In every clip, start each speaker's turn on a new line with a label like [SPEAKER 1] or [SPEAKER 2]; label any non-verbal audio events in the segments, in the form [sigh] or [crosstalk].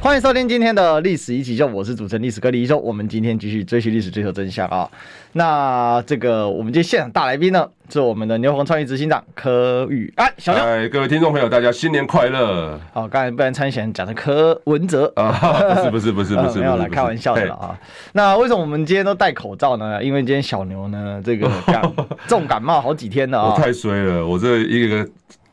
[SPEAKER 1] 欢迎收听今天的历史一起秀，我是主持人历史哥李一修。我们今天继续追寻历史，追求真相啊！那这个我们今天现场大来宾呢，是我们的牛虹创意执行长柯宇安。小牛，
[SPEAKER 2] 哎，各位听众朋友，大家新年快乐！
[SPEAKER 1] 好，刚才不然参选讲的柯文哲
[SPEAKER 2] 啊，[laughs] 不是不是不是不是，
[SPEAKER 1] 没有来开玩笑的了啊。那为什么我们今天都戴口罩呢？因为今天小牛呢，这个感 [laughs] 重感冒好几天了啊，
[SPEAKER 2] 我太衰了，我这一个。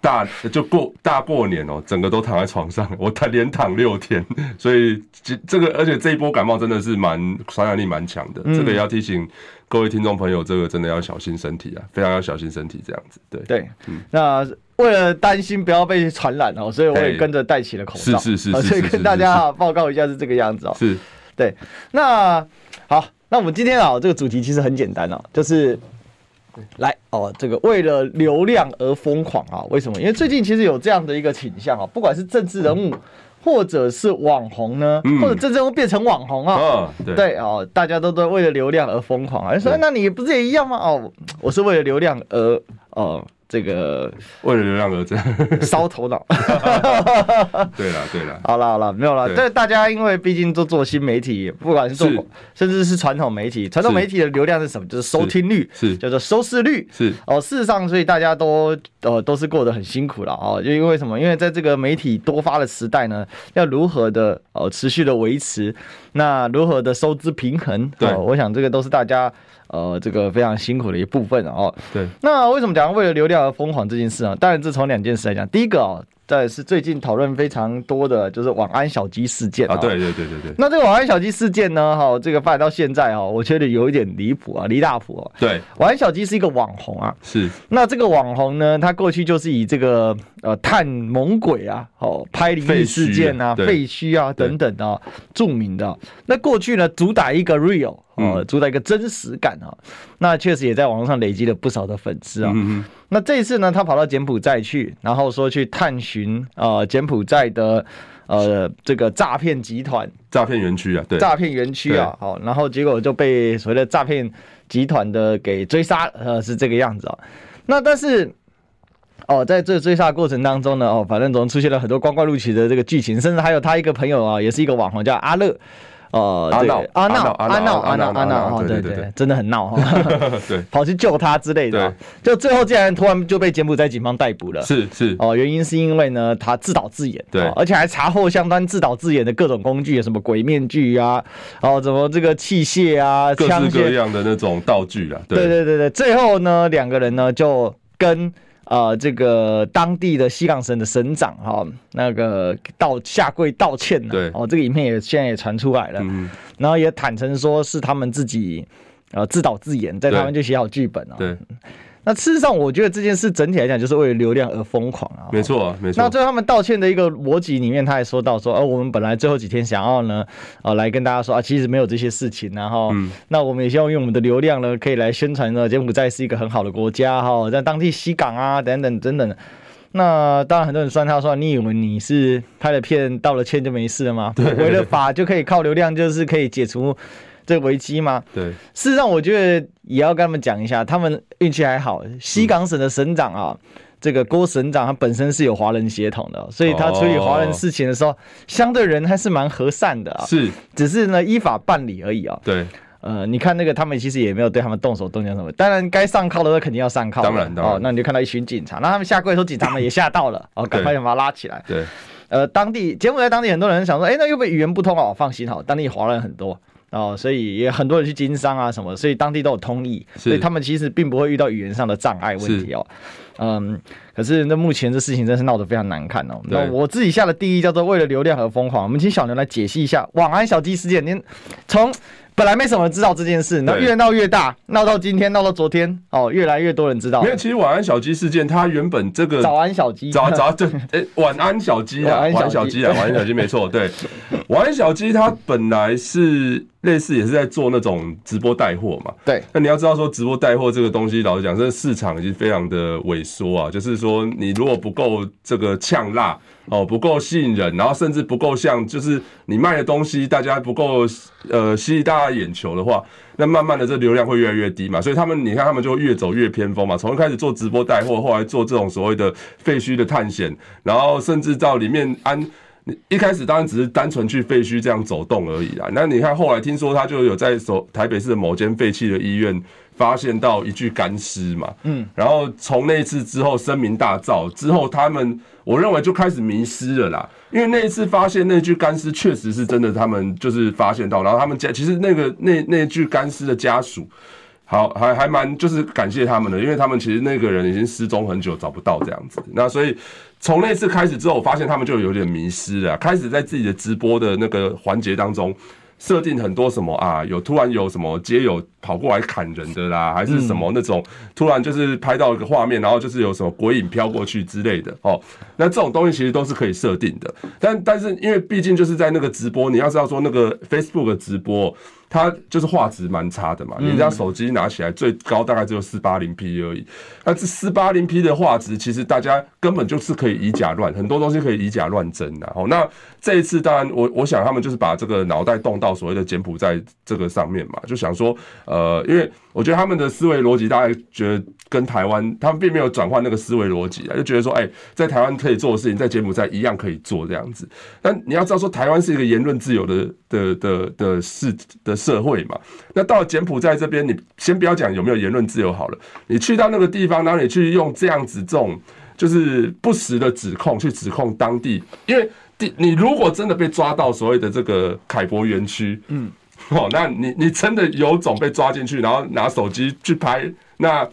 [SPEAKER 2] 大就过大过年哦，整个都躺在床上，我躺连躺六天，所以这这个而且这一波感冒真的是蛮传染力蛮强的，这个也要提醒各位听众朋友，这个真的要小心身体啊，非常要小心身体这样子。对对，
[SPEAKER 1] 嗯，那为了担心不要被传染哦，所以我也跟着戴起了口罩，
[SPEAKER 2] 是是是，
[SPEAKER 1] 所以跟大家报告一下是这个样子哦。
[SPEAKER 2] 是，
[SPEAKER 1] 对，那好，那我们今天啊，这个主题其实很简单哦，就是。来哦，这个为了流量而疯狂啊？为什么？因为最近其实有这样的一个倾向啊，不管是政治人物，或者是网红呢，或者真正会变成网红啊，对哦，大家都都为了流量而疯狂啊。说那你不是也一样吗？哦，我是为了流量而哦。这个
[SPEAKER 2] 为了流量而战，[laughs]
[SPEAKER 1] 烧头脑。[laughs]
[SPEAKER 2] 对了对了，
[SPEAKER 1] 好了好了，没有了。但大家因为毕竟都做新媒体，不管是做甚至是传统媒体，传统媒体的流量是什么？就是收听率，是叫做收视率。是哦，事实上，所以大家都呃都是过得很辛苦了哦。就因为什么？因为在这个媒体多发的时代呢，要如何的呃持续的维持，那如何的收支平衡？对，我想这个都是大家。呃，这个非常辛苦的一部分哦。对，那为什么讲为了流量而疯狂这件事啊？当然，这从两件事来讲。第一个哦，在是最近讨论非常多的就是晚安小鸡事件啊。
[SPEAKER 2] 对对对对对。
[SPEAKER 1] 那这个晚安小鸡事件呢，哈，这个发展到现在哦，我觉得有一点离谱啊，离大谱啊。对，晚安小鸡是一个网红啊。是。那这个网红呢，他过去就是以这个呃探猛鬼啊，哦拍灵异事件啊、废墟啊等等的著名的。那过去呢，主打一个 real。哦，主打一个真实感啊，那确实也在网络上累积了不少的粉丝啊。那这一次呢，他跑到柬埔寨去，然后说去探寻呃柬埔寨的呃这个诈骗集团、
[SPEAKER 2] 诈骗园区啊，对，
[SPEAKER 1] 诈骗园区啊，好，然后结果就被所谓的诈骗集团的给追杀，呃，是这个样子啊。那但是哦，在这追杀过程当中呢，哦，反正总出现了很多光怪陆奇的这个剧情，甚至还有他一个朋友啊，也是一个网红叫阿乐。哦，阿闹阿闹阿闹阿闹阿闹哈，对对对，真的很闹哈，[laughs] 对，跑去救他之类的，就最后竟然突然就被柬埔寨警方逮捕了，是是。哦，原因是因为呢，他自导自演，对，而且还查获相当自导自演的各种工具，什么鬼面具啊，哦，怎么这个器械啊，
[SPEAKER 2] 各式各样的那种道具啊，
[SPEAKER 1] 对对对对，最后呢，两个人呢就跟。呃，这个当地的西港省的省长哈、哦，那个道下跪道歉了。对，哦，这个影片也现在也传出来了，嗯、然后也坦诚说是他们自己呃自导自演，在他们就写好剧本啊。对。那事实上，我觉得这件事整体来讲，就是为了流量而疯狂啊。
[SPEAKER 2] 没错啊，没错。
[SPEAKER 1] 那最后他们道歉的一个逻辑里面，他还说到说，呃，我们本来最后几天想要呢，呃，来跟大家说啊，其实没有这些事情，然后，嗯，那我们也希望用我们的流量呢，可以来宣传呢，柬埔寨是一个很好的国家哈，在当地西港啊，等等等等。那当然，很多人酸他说，你以为你是拍了片道了歉就没事了吗？对，违了法就可以靠流量，就是可以解除。这个危机吗？对，事实上我觉得也要跟他们讲一下，他们运气还好。西港省的省长啊，嗯、这个郭省长他本身是有华人血统的，所以他处理华人事情的时候，哦、相对人还是蛮和善的啊。是，只是呢依法办理而已啊。对，呃，你看那个他们其实也没有对他们动手动脚什么，当然该上铐的时候肯定要上铐。当然，当然哦，那你就看到一群警察，那他们下跪的时候，警察们也吓到了，哦，赶快就把他拉起来。对，呃，当地柬埔寨当地很多人想说，哎，那又被语言不通哦，放心好，当地华人很多。哦，所以也很多人去经商啊什么，所以当地都有通译，所以他们其实并不会遇到语言上的障碍问题哦。嗯，可是那目前这事情真是闹得非常难看哦。那我自己下的第一叫做为了流量而疯狂，我们请小牛来解析一下晚安小鸡事件。您从本来没什么人知道这件事，然后越闹越大，闹到今天，闹到昨天，哦，越来越多人知道。
[SPEAKER 2] 没有，其实晚安小鸡事件，它原本这个
[SPEAKER 1] 早安小鸡，
[SPEAKER 2] 早早就哎，晚安小鸡啊，晚安小鸡啊，晚安小鸡没错，对。晚安小鸡他本来是类似也是在做那种直播带货嘛。
[SPEAKER 1] 对。
[SPEAKER 2] 那你要知道说直播带货这个东西，老实讲，这个市场已经非常的萎缩啊。就是说，你如果不够这个呛辣哦，不够吸引人，然后甚至不够像，就是你卖的东西大家不够呃吸引大家眼球的话，那慢慢的这流量会越来越低嘛。所以他们，你看他们就越走越偏锋嘛。从一开始做直播带货，后来做这种所谓的废墟的探险，然后甚至到里面安。你一开始当然只是单纯去废墟这样走动而已啦。那你看后来听说他就有在首台北市的某间废弃的医院发现到一具干尸嘛，嗯，然后从那一次之后声名大噪，之后他们我认为就开始迷失了啦。因为那一次发现那具干尸确实是真的，他们就是发现到，然后他们家其实那个那那具干尸的家属。好，还还蛮就是感谢他们的，因为他们其实那个人已经失踪很久，找不到这样子。那所以从那次开始之后，我发现他们就有点迷失了，开始在自己的直播的那个环节当中。设定很多什么啊？有突然有什么街友跑过来砍人的啦，还是什么那种突然就是拍到一个画面，然后就是有什么鬼影飘过去之类的哦。那这种东西其实都是可以设定的，但但是因为毕竟就是在那个直播，你要知道说那个 Facebook 的直播，它就是画质蛮差的嘛。人家手机拿起来最高大概只有四八零 P 而已，那这四八零 P 的画质，其实大家根本就是可以以假乱，很多东西可以以假乱真的哦。那这一次当然我我想他们就是把这个脑袋动到。所谓的柬埔寨这个上面嘛，就想说，呃，因为我觉得他们的思维逻辑，大家觉得跟台湾，他们并没有转换那个思维逻辑啊，就觉得说，哎，在台湾可以做的事情，在柬埔寨一样可以做这样子。但你要知道说，台湾是一个言论自由的的的的市的社会嘛，那到了柬埔寨这边，你先不要讲有没有言论自由好了，你去到那个地方，然后你去用这样子这种就是不实的指控去指控当地，因为。你如果真的被抓到所谓的这个凯博园区，嗯，哦，那你你真的有种被抓进去，然后拿手机去拍，那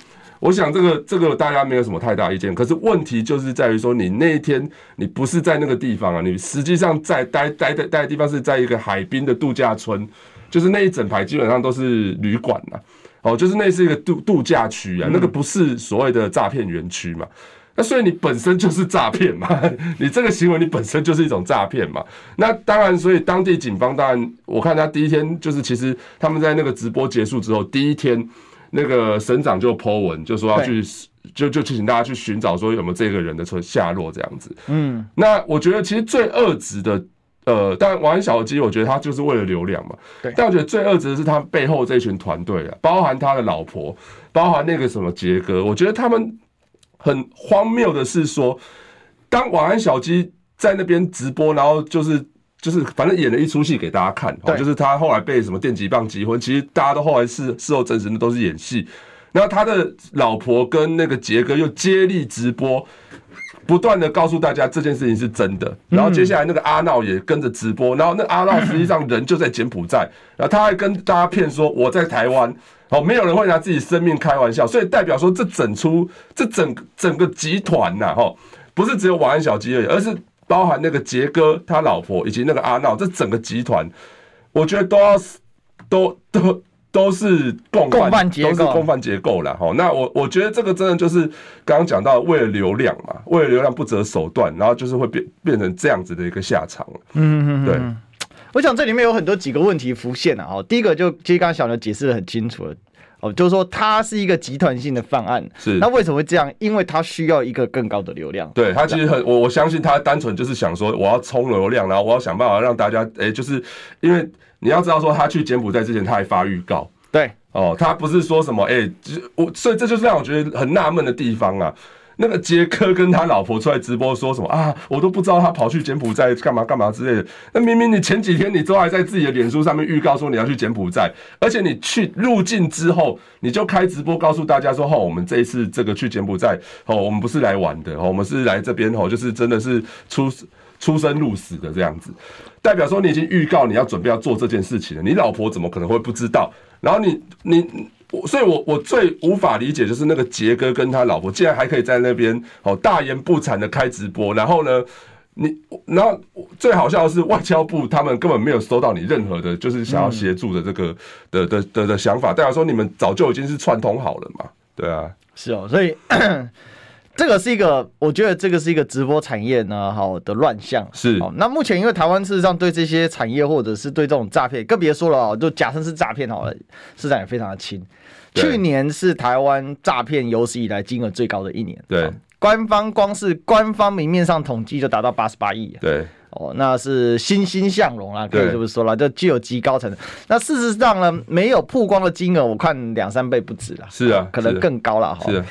[SPEAKER 2] 我想这个这个大家没有什么太大意见。可是问题就是在于说，你那一天你不是在那个地方啊，你实际上在待待待待的地方是在一个海滨的度假村，就是那一整排基本上都是旅馆呐，哦，就是那是一个度度假区啊，那个不是所谓的诈骗园区嘛。那所以你本身就是诈骗嘛，[laughs] 你这个行为你本身就是一种诈骗嘛。那当然，所以当地警方当然，我看他第一天就是其实他们在那个直播结束之后，第一天那个省长就 po 文，就说要去就就请大家去寻找说有没有这个人的车下落这样子。嗯，那我觉得其实最恶质的，呃，当然晚安小鸡，我觉得他就是为了流量嘛。对，但我觉得最恶质的是他背后这群团队啊，包含他的老婆，包含那个什么杰哥，我觉得他们。很荒谬的是说，当晚安小鸡在那边直播，然后就是就是反正演了一出戏给大家看，就是他后来被什么电击棒击昏，其实大家都后来事事后证实那都是演戏。然后他的老婆跟那个杰哥又接力直播，不断的告诉大家这件事情是真的。然后接下来那个阿闹也跟着直播，然后那阿闹实际上人就在柬埔寨，然后他还跟大家骗说我在台湾。哦，没有人会拿自己生命开玩笑，所以代表说这整出这整整个集团呐，哈，不是只有晚安小鸡而已，而是包含那个杰哥他老婆以及那个阿闹，这整个集团，我觉得都要都都都是共犯，都是共犯结构了哈。那我我觉得这个真的就是刚刚讲到为了流量嘛，为了流量不择手段，然后就是会变变成这样子的一个下场。嗯嗯，对。
[SPEAKER 1] 我想这里面有很多几个问题浮现啊，哦，第一个就其实刚刚小牛解释的很清楚了，哦，就是说它是一个集团性的犯案，是那为什么会这样？因为它需要一个更高的流量。
[SPEAKER 2] 对，它其实很，我我相信他单纯就是想说，我要冲流量，然后我要想办法让大家，哎，就是因为你要知道说，他去柬埔寨之前他还发预告，
[SPEAKER 1] 对，
[SPEAKER 2] 哦，他不是说什么，哎，我所以这就是让我觉得很纳闷的地方啊。那个杰克跟他老婆出来直播说什么啊？我都不知道他跑去柬埔寨干嘛干嘛之类的。那明明你前几天你都还在自己的脸书上面预告说你要去柬埔寨，而且你去入境之后你就开直播告诉大家说：哦，我们这一次这个去柬埔寨哦，我们不是来玩的哦，我们是来这边哦，就是真的是出出生入死的这样子。代表说你已经预告你要准备要做这件事情了，你老婆怎么可能会不知道？然后你你。所以我，我我最无法理解就是那个杰哥跟他老婆竟然还可以在那边哦大言不惭的开直播，然后呢，你然后最好笑的是外交部他们根本没有收到你任何的，就是想要协助的这个的的的的想法，代表说你们早就已经是串通好了嘛，对啊，
[SPEAKER 1] 是哦，所以 [coughs] 这个是一个，我觉得这个是一个直播产业呢，好的乱象
[SPEAKER 2] 是。
[SPEAKER 1] 那目前因为台湾事实上对这些产业或者是对这种诈骗，更别说了哦，就假设是诈骗好了，市场也非常的轻。去年是台湾诈骗有史以来金额最高的一年。
[SPEAKER 2] 对，
[SPEAKER 1] 官方光是官方明面上统计就达到八十八亿。
[SPEAKER 2] 对。
[SPEAKER 1] 哦，那是欣欣向荣啊，可以这么说了，就具有极高层。那事实上呢，没有曝光的金额，我看两三倍不止啦。
[SPEAKER 2] 是啊，
[SPEAKER 1] 可能更高了哈。是啊。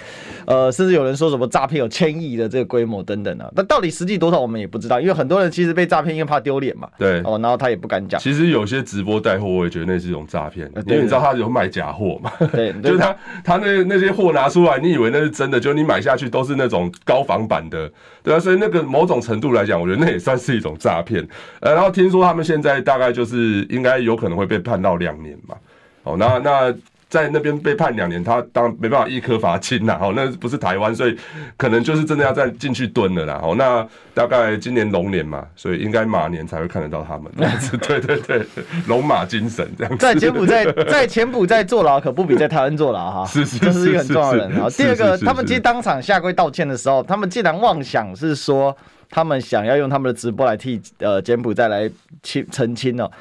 [SPEAKER 1] 呃，甚至有人说什么诈骗有千亿的这个规模等等啊，那到底实际多少我们也不知道，因为很多人其实被诈骗因为怕丢脸嘛。
[SPEAKER 2] 对。
[SPEAKER 1] 哦，然后他也不敢讲。
[SPEAKER 2] 其实有些直播带货，我也觉得那是一种诈骗，因为你知道他有卖假货嘛。
[SPEAKER 1] 对。[laughs]
[SPEAKER 2] 就是他他那那些货拿出来，你以为那是真的，就你买下去都是那种高仿版的，对啊。所以那个某种程度来讲，我觉得那也算是一种诈骗。呃，然后听说他们现在大概就是应该有可能会被判到两年嘛。哦，那那。在那边被判两年，他当然没办法一颗罚金呐，哦，那不是台湾，所以可能就是真的要再进去蹲了啦，哦，那大概今年龙年嘛，所以应该马年才会看得到他们 [laughs] 对对对，龙马精神这样子。
[SPEAKER 1] 在柬埔寨在在柬埔寨坐牢可不比在台湾坐牢哈，[laughs]
[SPEAKER 2] 是是是，
[SPEAKER 1] 这是一个很重要的人啊。第二个，他们其实当场下跪道歉的时候，他们竟然妄想是说他们想要用他们的直播来替呃柬埔寨来清澄清哦。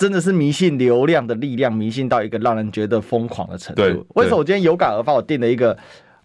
[SPEAKER 1] 真的是迷信流量的力量，迷信到一个让人觉得疯狂的程度。为什么我今天有感而发，我定了一个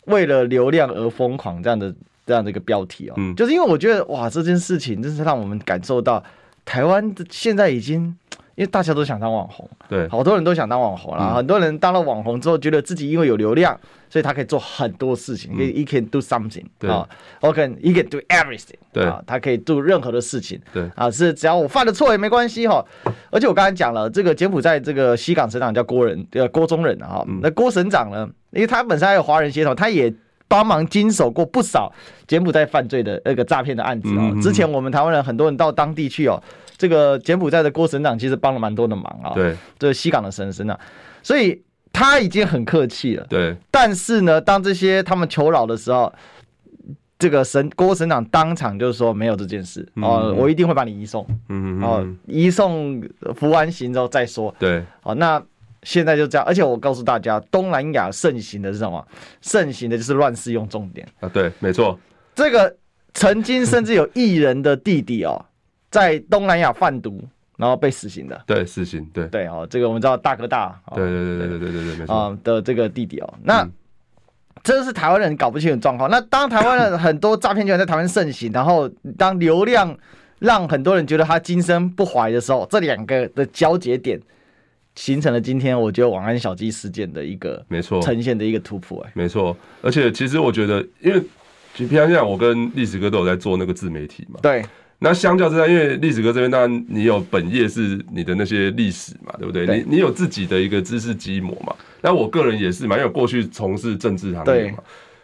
[SPEAKER 1] 为了流量而疯狂这样的这样的一个标题哦，就是因为我觉得哇，这件事情真是让我们感受到台湾现在已经。因为大家都想当网红，
[SPEAKER 2] 对，
[SPEAKER 1] 好多人都想当网红啦。很多人当了网红之后，觉得自己因为有流量，所以他可以做很多事情，可以 he can do something，啊，OK，he can do everything，对啊，他可以做任何的事情，对啊，是只要我犯了错也没关系哈。而且我刚才讲了，这个柬埔寨这个西港省长叫郭仁，呃，郭宗仁啊，那郭省长呢，因为他本身还有华人血统，他也帮忙经手过不少柬埔寨犯罪的那个诈骗的案子啊。之前我们台湾人很多人到当地去哦。这个柬埔寨的郭省长其实帮了蛮多的忙啊，对，这个西港的省省长，所以他已经很客气了，
[SPEAKER 2] 对。
[SPEAKER 1] 但是呢，当这些他们求饶的时候，这个省郭省长当场就是说没有这件事哦，我一定会把你移送，嗯哦，移送服完刑之后再说，
[SPEAKER 2] 对。
[SPEAKER 1] 哦，那现在就这样，而且我告诉大家，东南亚盛行的是什么？盛行的就是乱世用重点
[SPEAKER 2] 啊，对，没错。
[SPEAKER 1] 这个曾经甚至有艺人的弟弟哦。在东南亚贩毒然后被死刑的。
[SPEAKER 2] 对死刑对。
[SPEAKER 1] 对哦这个我们知道大哥大
[SPEAKER 2] 对对对对对对对对啊
[SPEAKER 1] 的这个弟弟哦那这是台湾人搞不清的状况那当台湾人很多诈骗就在台湾盛行然后当流量让很多人觉得他今生不怀的时候这两个的交接点形成了今天我觉得网安小鸡事件的一个没错呈现的一个突破哎
[SPEAKER 2] 没错而且其实我觉得因为平常现我跟历史哥都有在做那个自媒体嘛
[SPEAKER 1] 对
[SPEAKER 2] 那相较之下，因为历史哥这边当然你有本业是你的那些历史嘛，对不对？对你你有自己的一个知识基模嘛。那我个人也是嘛，因为我过去从事政治行业嘛，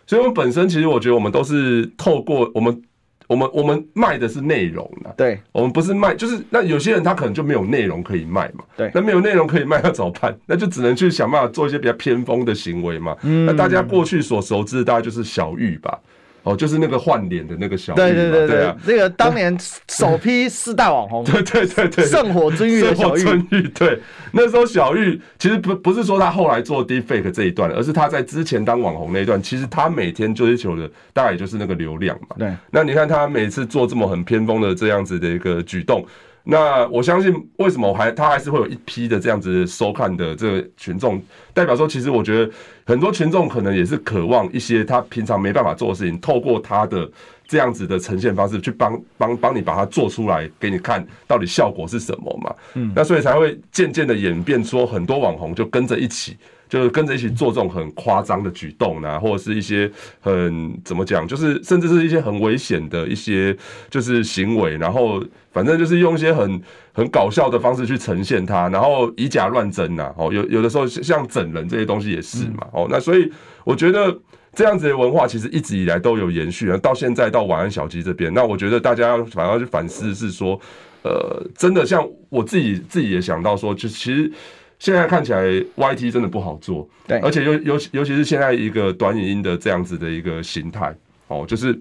[SPEAKER 2] 所以我们本身其实我觉得我们都是透过我们我们我们卖的是内容啊。
[SPEAKER 1] 对，
[SPEAKER 2] 我们不是卖，就是那有些人他可能就没有内容可以卖嘛。
[SPEAKER 1] 对，
[SPEAKER 2] 那没有内容可以卖要怎么办？那就只能去想办法做一些比较偏锋的行为嘛。嗯，那大家过去所熟知的大概就是小玉吧。哦，就是那个换脸的那个小玉，
[SPEAKER 1] 对对对对啊，这个当年首批四大网红，[laughs]
[SPEAKER 2] 对对对对，
[SPEAKER 1] 圣火尊玉的小玉，
[SPEAKER 2] 对，那时候小玉其实不不是说他后来做 deepfake 这一段，而是他在之前当网红那一段，其实他每天追求的大概也就是那个流量嘛。
[SPEAKER 1] 对，
[SPEAKER 2] 那你看他每次做这么很偏锋的这样子的一个举动。那我相信，为什么我还他还是会有一批的这样子收看的这个群众，代表说，其实我觉得很多群众可能也是渴望一些他平常没办法做的事情，透过他的这样子的呈现方式，去帮帮帮你把它做出来给你看，到底效果是什么嘛？嗯，那所以才会渐渐的演变说很多网红就跟着一起。就是跟着一起做这种很夸张的举动啊，或者是一些很怎么讲，就是甚至是一些很危险的一些就是行为，然后反正就是用一些很很搞笑的方式去呈现它，然后以假乱真呐。哦，有有的时候像整人这些东西也是嘛。哦，那所以我觉得这样子的文化其实一直以来都有延续，到现在到晚安小鸡这边，那我觉得大家反而要去反思是说，呃，真的像我自己自己也想到说，就其实。现在看起来，YT 真的不好做，
[SPEAKER 1] 对，
[SPEAKER 2] 而且尤尤尤其是现在一个短影音的这样子的一个形态，哦，就是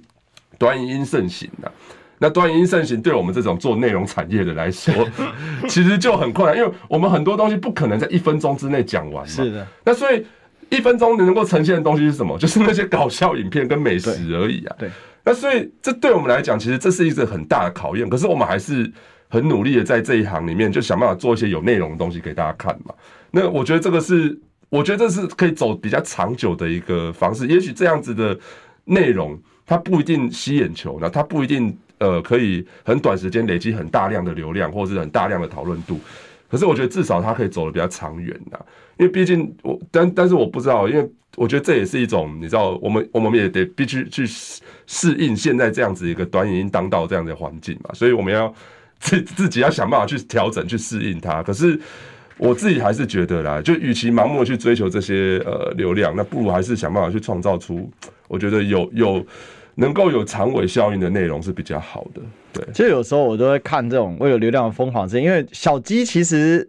[SPEAKER 2] 短影音盛行的。那短影音盛行，对我们这种做内容产业的来说，[laughs] 其实就很困难，因为我们很多东西不可能在一分钟之内讲完嘛。
[SPEAKER 1] 是的。
[SPEAKER 2] 那所以一分钟能够呈现的东西是什么？就是那些搞笑影片跟美食而已啊。
[SPEAKER 1] 对，对
[SPEAKER 2] 那所以这对我们来讲，其实这是一个很大的考验。可是我们还是很努力的在这一行里面，就想办法做一些有内容的东西给大家看嘛。那我觉得这个是，我觉得这是可以走比较长久的一个方式。也许这样子的内容，它不一定吸眼球，那它不一定呃可以很短时间累积很大量的流量，或者是很大量的讨论度。可是我觉得至少它可以走得比较长远呐，因为毕竟我但但是我不知道，因为我觉得这也是一种你知道，我们我们也得必须去适应现在这样子一个短影音当道这样的环境嘛，所以我们要自 [laughs] 自己要想办法去调整去适应它。可是我自己还是觉得啦，就与其盲目去追求这些呃流量，那不如还是想办法去创造出我觉得有有。能够有长尾效应的内容是比较好的，对。
[SPEAKER 1] 其实有时候我都会看这种为了流量疯狂之，因为小鸡其实。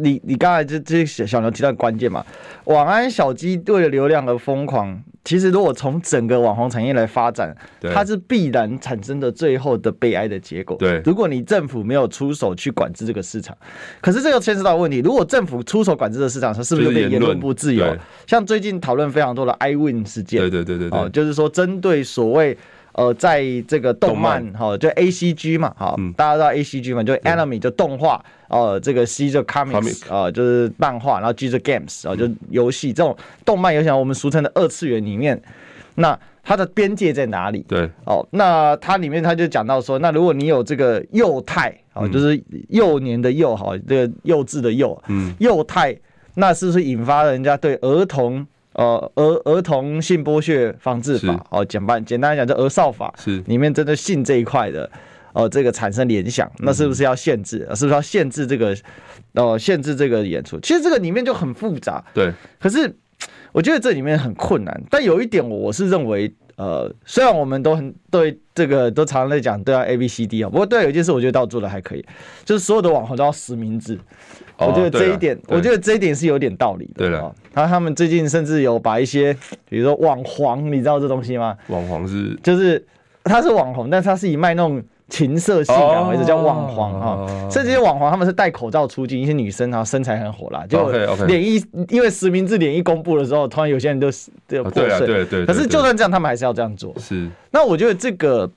[SPEAKER 1] 你你刚才这这些小牛提到关键嘛？晚安小鸡为了流量而疯狂，其实如果从整个网红产业来发展，它是必然产生的最后的悲哀的结果。
[SPEAKER 2] 对，
[SPEAKER 1] 如果你政府没有出手去管制这个市场，可是这个牵涉到问题，如果政府出手管制这个市场，它是不是就变言论不自由？像最近讨论非常多的 iWin 事件，
[SPEAKER 2] 对对对
[SPEAKER 1] 对就是说针对所谓。呃，在这个动漫哈，就 A C G 嘛，哈，大家知道 A C G 嘛，就 Anime 就动画，呃，这个 C 就 Comics，呃，就是漫画，然后 G 就 Games，啊，就游戏这种动漫游戏，我们俗称的二次元里面，那它的边界在哪里？
[SPEAKER 2] 对，
[SPEAKER 1] 哦，那它里面它就讲到说，那如果你有这个幼态，啊，就是幼年的幼，哈，这个幼稚的幼，嗯，幼态，那是不是引发了人家对儿童？呃，儿儿童性剥削防治法，哦，简单简单来讲，就儿少法是里面针对性这一块的，呃，这个产生联想，那是不是要限制？是不是要限制这个？呃，限制这个演出？其实这个里面就很复杂，
[SPEAKER 2] 对。
[SPEAKER 1] 可是我觉得这里面很困难，但有一点，我是认为，呃，虽然我们都很对这个都常常在讲，对啊，A B C D 啊，不过对有一件事，我觉得倒做的还可以，就是所有的网红都要实名制。我觉得这一点，我觉得这一点是有点道理的。
[SPEAKER 2] 对了，
[SPEAKER 1] 然后他们最近甚至有把一些，比如说网黄，你知道这东西吗？
[SPEAKER 2] 网黄是，
[SPEAKER 1] 就是他是网红，但是他是以卖那种情色性感为主，哦、叫网黄哈。甚至这些网黄他们是戴口罩出镜，一些女生然后身材很火辣，就脸一因为实名制脸一公布的时候，突然有些人都都 [laughs] 破碎。
[SPEAKER 2] 对对。
[SPEAKER 1] 可是就算这样，他们还是要这样做。
[SPEAKER 2] 是。
[SPEAKER 1] 那我觉得这个。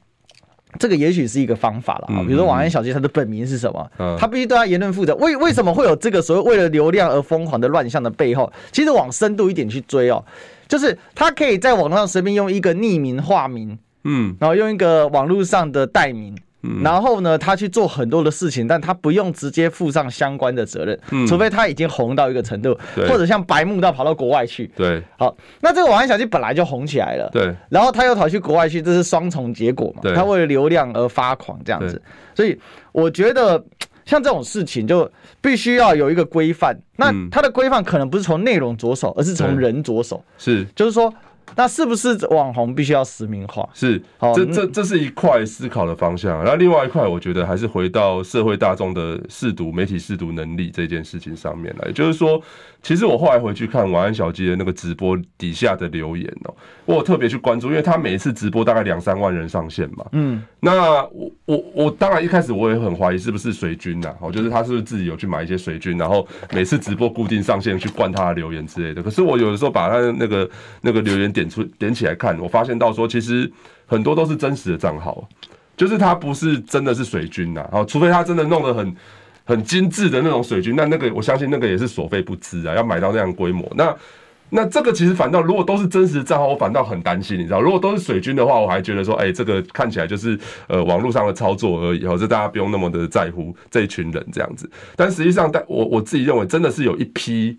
[SPEAKER 1] 这个也许是一个方法了啊，比如说网安小鸡，他的本名是什么？他必须对他言论负责。为为什么会有这个所谓为了流量而疯狂的乱象的背后？其实往深度一点去追哦，就是他可以在网络上随便用一个匿名化名，嗯，然后用一个网络上的代名。然后呢，他去做很多的事情，但他不用直接负上相关的责任，嗯、除非他已经红到一个程度，或者像白木到跑到国外去。
[SPEAKER 2] 对，
[SPEAKER 1] 好，那这个晚安小鸡本来就红起来了，
[SPEAKER 2] 对，
[SPEAKER 1] 然后他又跑去国外去，这是双重结果嘛？对他为了流量而发狂这样子，所以我觉得像这种事情就必须要有一个规范。那它的规范可能不是从内容着手，而是从人着手，
[SPEAKER 2] 是，
[SPEAKER 1] 就是说。那是不是网红必须要实名化？
[SPEAKER 2] 是，这这这是一块思考的方向。然后另外一块，我觉得还是回到社会大众的试读媒体试读能力这件事情上面来。就是说，其实我后来回去看晚安小鸡的那个直播底下的留言哦，我有特别去关注，因为他每一次直播大概两三万人上线嘛。嗯，那我我我当然一开始我也很怀疑是不是水军呐，哦，就是他是不是自己有去买一些水军，然后每次直播固定上线去灌他的留言之类的。可是我有的时候把他的那个那个留言点。点出点起来看，我发现到说，其实很多都是真实的账号，就是他不是真的是水军呐，然后除非他真的弄得很很精致的那种水军，那那个我相信那个也是所费不赀啊，要买到那样规模。那那这个其实反倒如果都是真实的账号，我反倒很担心，你知道，如果都是水军的话，我还觉得说，哎，这个看起来就是呃网络上的操作而已，或者大家不用那么的在乎这一群人这样子。但实际上，但我我自己认为，真的是有一批。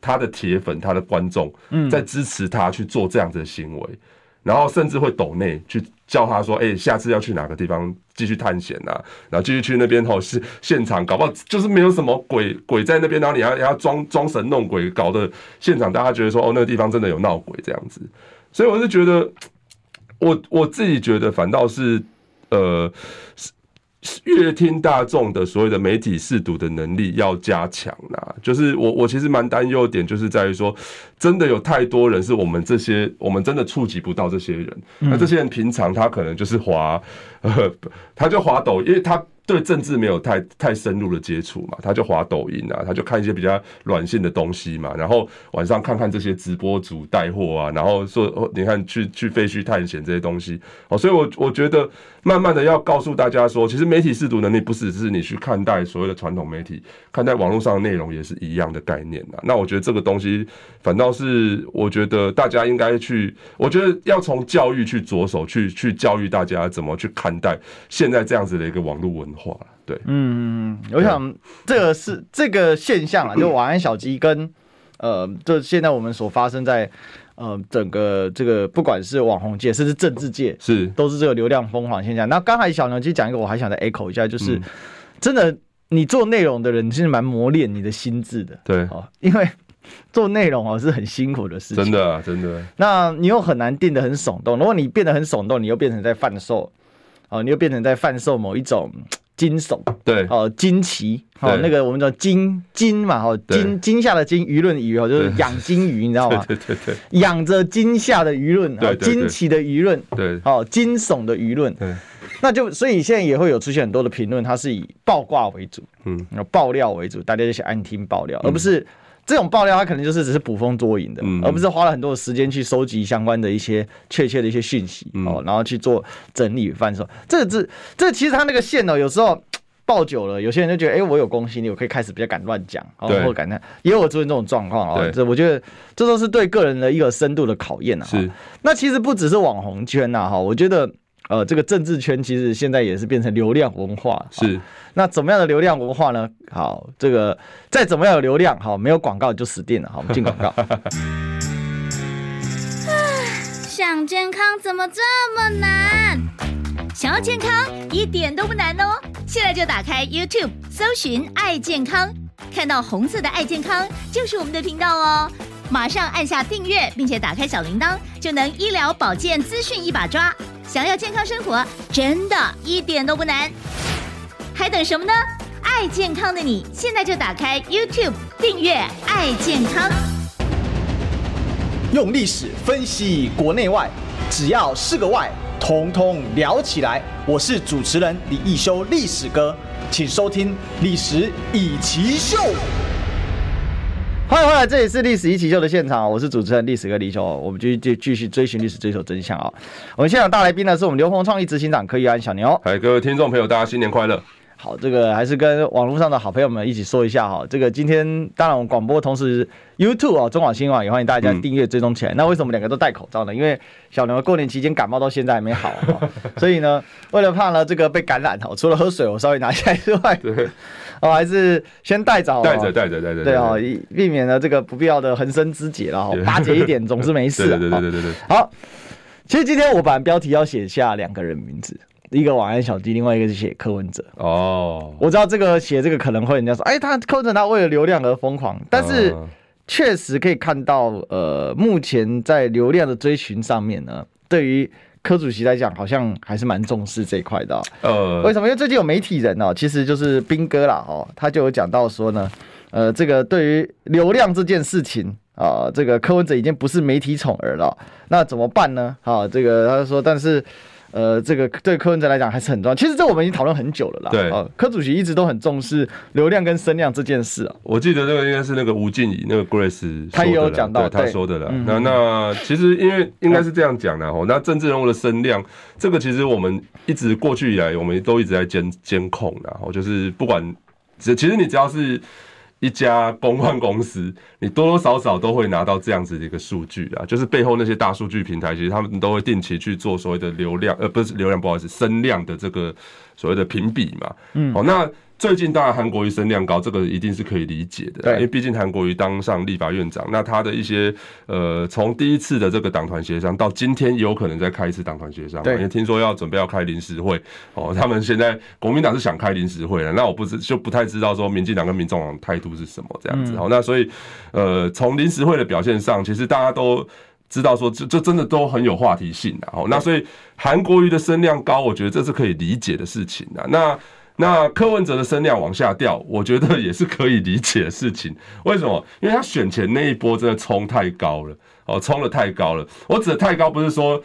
[SPEAKER 2] 他的铁粉，他的观众，在支持他去做这样子的行为，嗯、然后甚至会抖内去叫他说：“哎、下次要去哪个地方继续探险啊？然后继续去那边吼是现场，搞不好就是没有什么鬼鬼在那边，然后你要你要装装神弄鬼，搞得现场大家觉得说哦，那个地方真的有闹鬼这样子。所以我是觉得，我我自己觉得反倒是呃。”阅听大众的所谓的媒体试读的能力要加强啦，就是我我其实蛮担忧点，就是在于说，真的有太多人是我们这些我们真的触及不到这些人，那这些人平常他可能就是滑，呃，[laughs] 他就滑抖，因为他对政治没有太太深入的接触嘛，他就滑抖音啊，他就看一些比较软性的东西嘛，然后晚上看看这些直播主带货啊，然后说你看去去废墟探险这些东西。哦，所以我我觉得慢慢的要告诉大家说，其实媒体试读能力不只是你去看待所谓的传统媒体，看待网络上的内容也是一样的概念啊。那我觉得这个东西反倒是我觉得大家应该去，我觉得要从教育去着手去去教育大家怎么去看待现在这样子的一个网络文化。对，
[SPEAKER 1] 嗯，我想这个是这个现象啊，就晚安小鸡跟呃，就现在我们所发生在呃整个这个不管是网红界，甚至政治界，
[SPEAKER 2] 是都
[SPEAKER 1] 是这个流量疯狂现象。那刚才小牛其实讲一个，我还想再 echo 一下，就是真的，你做内容的人，其实蛮磨练你的心智的，
[SPEAKER 2] 对
[SPEAKER 1] 哦，因为 [laughs] 做内容哦是很辛苦的事情，
[SPEAKER 2] 真的真的。
[SPEAKER 1] 那你又很难定得很耸动，如果你变得很耸动，你又变成在贩售，哦，你又变成在贩售某一种。惊悚，
[SPEAKER 2] 对，
[SPEAKER 1] 哦，惊奇，哦，那个我们叫惊惊嘛，哦，惊惊吓的惊，舆论舆哦，就是养金鱼，你知道吗？
[SPEAKER 2] 对对对，
[SPEAKER 1] 养着惊吓的舆论，哦，惊奇的舆论，
[SPEAKER 2] 对，
[SPEAKER 1] 哦，惊悚的舆论，对，那就所以现在也会有出现很多的评论，它是以爆挂为主，嗯，爆料为主，大家就想按听爆料，而不是。这种爆料，它可能就是只是捕风捉影的，而不是花了很多的时间去收集相关的一些确切的一些讯息哦，然后去做整理与贩售。这个是，这其实它那个线呢，有时候爆久了，有些人就觉得，哎，我有公信力，我可以开始比较敢乱讲，哦，或者敢那，也有出现这种状况啊。这我觉得这都是对个人的一个深度的考验啊。是，那其实不只是网红圈呐，哈，我觉得。呃，这个政治圈其实现在也是变成流量文化，
[SPEAKER 2] 是。
[SPEAKER 1] 那怎么样的流量文化呢？好，这个再怎么样有流量，好，没有广告就死定了。好，我们进广告。[laughs]
[SPEAKER 3] 想健康怎么这么难？想要健康一点都不难哦！现在就打开 YouTube，搜寻“爱健康”，看到红色的“爱健康”就是我们的频道哦。马上按下订阅，并且打开小铃铛，就能医疗保健资讯一把抓。想要健康生活，真的一点都不难，还等什么呢？爱健康的你，现在就打开 YouTube 订阅“爱健康”，
[SPEAKER 4] 用历史分析国内外，只要是个“外”，统统聊起来。我是主持人李易修，历史哥，请收听《历史以奇秀》。
[SPEAKER 1] 欢迎回来，这里是历史一起秀的现场，我是主持人历史哥李修，我们继续继续追寻历史，追求真相啊！我们现场大来宾呢，是我们刘鹏创意执行长柯玉安小牛。
[SPEAKER 2] 嗨，各位听众朋友，大家新年快乐！
[SPEAKER 1] 好，这个还是跟网络上的好朋友们一起说一下哈。这个今天当然我们广播同时 YouTube 啊，中广新闻网也欢迎大家订阅追踪起来。嗯、那为什么两个都戴口罩呢？因为小牛过年期间感冒到现在还没好，所以呢，为了怕呢这个被感染哈，除了喝水我稍微拿下来之外。[laughs] 对哦，还是先带着，
[SPEAKER 2] 带着，带着，带着，
[SPEAKER 1] 对哦，避免了这个不必要的横生枝节了哈，巴结一点总是没事。[laughs]
[SPEAKER 2] 对对对对对对。
[SPEAKER 1] 好，其实今天我把标题要写下两个人名字，一个晚安小鸡，另外一个是写柯文哲。哦，我知道这个写这个可能会人家说，哎，他柯文哲他为了流量而疯狂，但是确实可以看到，呃，目前在流量的追寻上面呢，对于。柯主席来讲，好像还是蛮重视这一块的、喔。呃，为什么？因为最近有媒体人哦、喔，其实就是兵哥啦，哦，他就有讲到说呢，呃，这个对于流量这件事情啊、呃，这个柯文哲已经不是媒体宠儿了，那怎么办呢？哈，这个他就说，但是。呃，这个对柯文哲来讲还是很重要。其实这我们已经讨论很久了啦。
[SPEAKER 2] 对，
[SPEAKER 1] 呃，柯主席一直都很重视流量跟声量这件事啊。
[SPEAKER 2] 我记得那个应该是那个吴静怡，那个 Grace，
[SPEAKER 1] 他也有讲到，
[SPEAKER 2] 他说的了。那那其实因为应该是这样讲的哦。那政治人物的声量，这个其实我们一直过去以来，我们都一直在监监控的。然后就是不管，只其实你只要是。一家公关公司，你多多少少都会拿到这样子的一个数据啊，就是背后那些大数据平台，其实他们都会定期去做所谓的流量，呃，不是流量，不好意思，声量的这个所谓的评比嘛。嗯，好，那。最近当然韩国瑜声量高，这个一定是可以理解的，因为毕竟韩国瑜当上立法院长，那他的一些呃，从第一次的这个党团协商到今天，有可能再开一次党团协商，因为听说要准备要开临时会哦，他们现在国民党是想开临时会了，那我不知就不太知道说民进党跟民众党态度是什么这样子，好，那所以呃，从临时会的表现上，其实大家都知道说这这真的都很有话题性的，好，那所以韩国瑜的声量高，我觉得这是可以理解的事情的，那。那柯文哲的声量往下掉，我觉得也是可以理解的事情。为什么？因为他选前那一波真的冲太高了，哦，冲的太高了。我指的太高不是说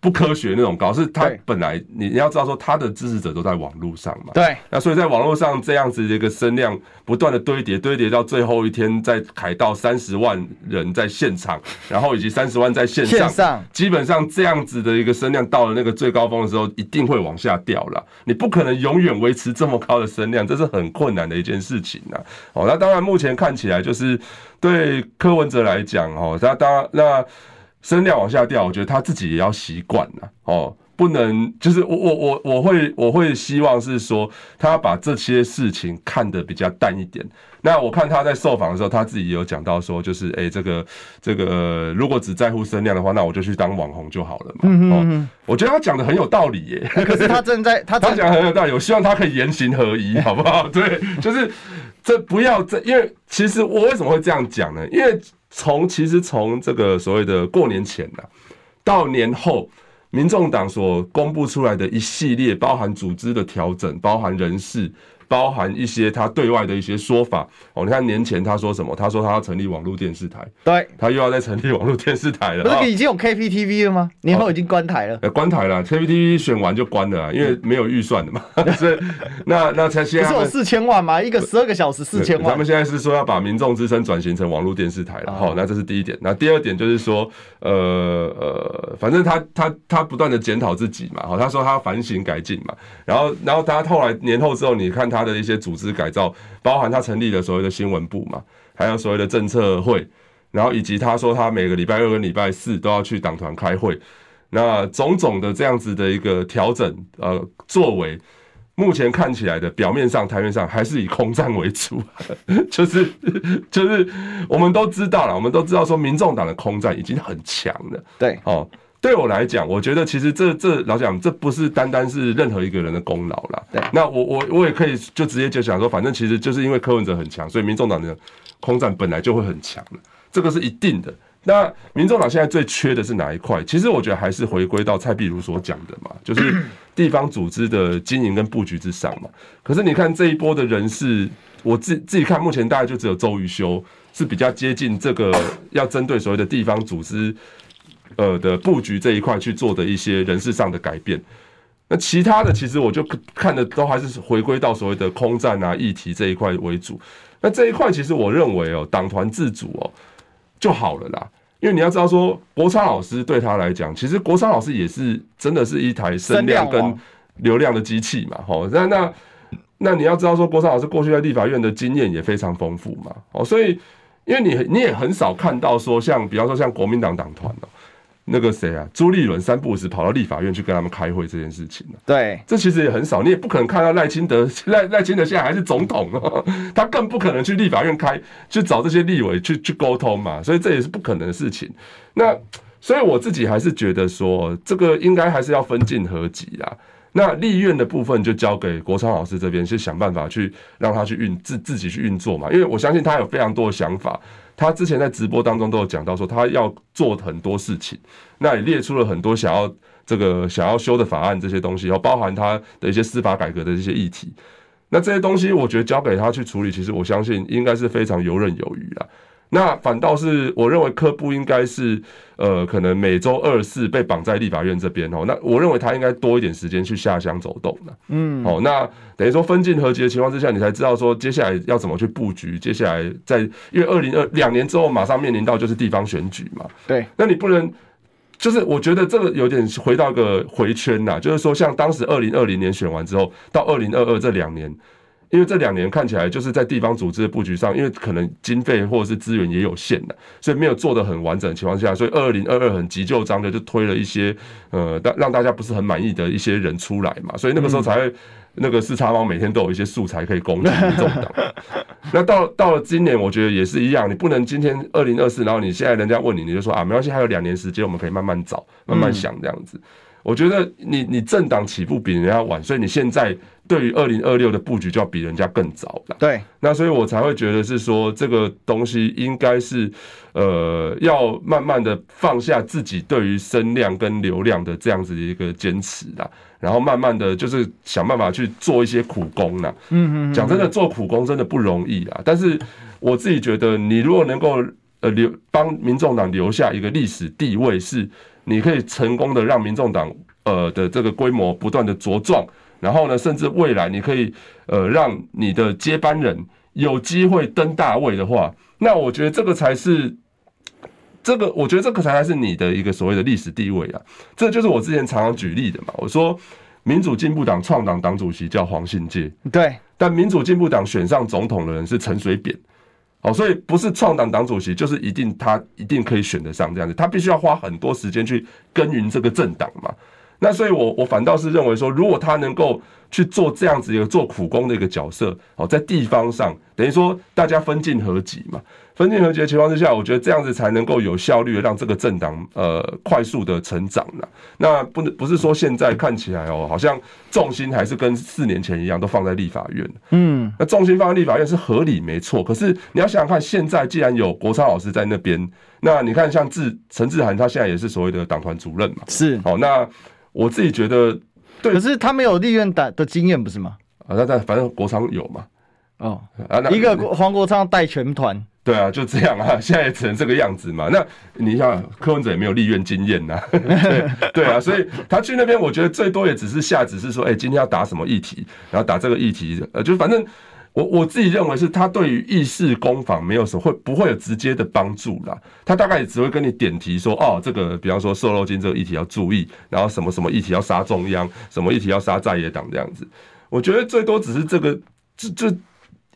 [SPEAKER 2] 不科学那种高，是他本来你你要知道说他的支持者都在网络上嘛，
[SPEAKER 1] 对，
[SPEAKER 2] 那所以在网络上这样子的一个声量不断的堆叠，堆叠到最后一天在凯道三十万人在现场，[laughs] 然后以及三十万在线上，基本上这样子的一个声量到了那个最高峰的时候，一定会往下掉了，你不可能永远维持这么高的声量，这是很困难的一件事情呐。哦，那当然目前看起来就是对柯文哲来讲，哦，他当然那。声量往下掉，我觉得他自己也要习惯了哦，不能就是我我我我会我会希望是说他把这些事情看得比较淡一点。那我看他在受访的时候，他自己也有讲到说，就是哎、欸，这个这个如果只在乎声量的话，那我就去当网红就好了嘛。嗯嗯，我觉得他讲的很有道理耶。
[SPEAKER 1] 可是他正在他 [laughs]
[SPEAKER 2] 他讲的很有道理，我希望他可以言行合一，[laughs] 好不好？对，就是这不要这，因为其实我为什么会这样讲呢？因为。从其实从这个所谓的过年前呐，到年后，民众党所公布出来的一系列包含组织的调整，包含人事。包含一些他对外的一些说法哦，你看年前他说什么？他说他要成立网络电视台，对，他又要再成立网络电视台了。
[SPEAKER 1] 不是已经有 KPTV 了吗？年后已经关台了。
[SPEAKER 2] 关台了，KPTV 选完就关了，因为没有预算的嘛。[laughs] 所以那那才现在不
[SPEAKER 1] 是有四千万吗？一个十二个小时四千万。
[SPEAKER 2] 他们现在是说要把民众之声转型成网络电视台了。好，那这是第一点。那第二点就是说，呃呃，反正他他他不断的检讨自己嘛。好，他说他要反省改进嘛。然后然后他后来年后之后，你看他。他的一些组织改造，包含他成立的所谓的新闻部嘛，还有所谓的政策会，然后以及他说他每个礼拜二跟礼拜四都要去党团开会，那种种的这样子的一个调整，呃，作为目前看起来的表面上台面上还是以空战为主，[laughs] 就是就是我们都知道了，我们都知道说民众党的空战已经很强了，
[SPEAKER 1] 对，
[SPEAKER 2] 哦。对我来讲，我觉得其实这这老讲，这不是单单是任何一个人的功劳啦。对，那我我我也可以就直接就想说，反正其实就是因为柯文哲很强，所以民众党的空战本来就会很强了，这个是一定的。那民众党现在最缺的是哪一块？其实我觉得还是回归到蔡壁如所讲的嘛，[clears throat] 就是地方组织的经营跟布局之上嘛。可是你看这一波的人事，我自自己看，目前大概就只有周瑜修是比较接近这个要针对所谓的地方组织。呃的布局这一块去做的一些人事上的改变，那其他的其实我就看的都还是回归到所谓的空战啊议题这一块为主。那这一块其实我认为哦，党团自主哦就好了啦。因为你要知道说，国昌老师对他来讲，其实国昌老师也是真的是一台声量跟流量的机器嘛。好，那那那你要知道说，国昌老师过去在立法院的经验也非常丰富嘛。哦，所以因为你你也很少看到说，像比方说像国民党党团哦。那个谁啊，朱立伦三不五时跑到立法院去跟他们开会这件事情呢？
[SPEAKER 1] 对，
[SPEAKER 2] 这其实也很少，你也不可能看到赖清德 [laughs] 赖赖清德现在还是总统哦，[laughs] 他更不可能去立法院开去找这些立委去去沟通嘛，所以这也是不可能的事情。那所以我自己还是觉得说，这个应该还是要分进合集啊。那立院的部分就交给国昌老师这边去想办法去让他去运自自己去运作嘛，因为我相信他有非常多的想法。他之前在直播当中都有讲到说，他要做很多事情，那也列出了很多想要这个想要修的法案这些东西，然后包含他的一些司法改革的一些议题。那这些东西，我觉得交给他去处理，其实我相信应该是非常游刃有余啦。那反倒是我认为柯布应该是呃，可能每周二四被绑在立法院这边哦。那我认为他应该多一点时间去下乡走动的。嗯，好，那等于说分进合击的情况之下，你才知道说接下来要怎么去布局。接下来在因为二零二两年之后马上面临到就是地方选举嘛。
[SPEAKER 1] 对，
[SPEAKER 2] 那你不能就是我觉得这个有点回到一个回圈呐，就是说像当时二零二零年选完之后，到二零二二这两年。因为这两年看起来就是在地方组织的布局上，因为可能经费或者是资源也有限的，所以没有做的很完整的情况下，所以二零二二很急救章的就推了一些呃，让让大家不是很满意的一些人出来嘛，所以那个时候才会那个四叉猫每天都有一些素材可以攻击民众党。[laughs] 那到到了今年，我觉得也是一样，你不能今天二零二四，然后你现在人家问你，你就说啊，没关系，还有两年时间，我们可以慢慢找，慢慢想这样子。我觉得你你政党起步比人家晚，所以你现在。对于二零二六的布局就要比人家更早了。
[SPEAKER 1] 对，
[SPEAKER 2] 那所以我才会觉得是说这个东西应该是，呃，要慢慢的放下自己对于声量跟流量的这样子的一个坚持啦，然后慢慢的就是想办法去做一些苦工啦。嗯嗯，讲真的，做苦工真的不容易啊。但是我自己觉得，你如果能够呃留帮民众党留下一个历史地位是。你可以成功的让民众党呃的这个规模不断的茁壮，然后呢，甚至未来你可以呃让你的接班人有机会登大位的话，那我觉得这个才是这个，我觉得这个才才是你的一个所谓的历史地位啊。这就是我之前常常举例的嘛。我说民主进步党创党党主席叫黄信介，
[SPEAKER 1] 对，
[SPEAKER 2] 但民主进步党选上总统的人是陈水扁。哦，所以不是创党党主席，就是一定他一定可以选得上这样子，他必须要花很多时间去耕耘这个政党嘛。那所以我，我反倒是认为说，如果他能够去做这样子一个做苦工的一个角色，哦，在地方上等于说大家分进合集嘛。分进和解的情况之下，我觉得这样子才能够有效率的让这个政党呃快速的成长了。那不能不是说现在看起来哦，好像重心还是跟四年前一样，都放在立法院。嗯，那重心放在立法院是合理没错。可是你要想想看，现在既然有国昌老师在那边，那你看像志陈志涵，他现在也是所谓的党团主任嘛。
[SPEAKER 1] 是，
[SPEAKER 2] 好，那我自己觉得，对，
[SPEAKER 1] 可是他没有立院党的经验，不是吗？
[SPEAKER 2] 啊，那但反正国昌有嘛。
[SPEAKER 1] 哦，啊，那一个黄国昌带全团。
[SPEAKER 2] 对啊，就这样啊，[laughs] 现在也只能这个样子嘛。那你像柯文哲也没有立院经验呐，[laughs] 对啊，所以他去那边，我觉得最多也只是下旨是说，哎，今天要打什么议题，然后打这个议题，呃，就反正我我自己认为是他对于议事攻防没有什么会不会有直接的帮助啦。他大概也只会跟你点题说，哦，这个比方说瘦肉精这个议题要注意，然后什么什么议题要杀中央，什么议题要杀在野党这样子。我觉得最多只是这个，这这。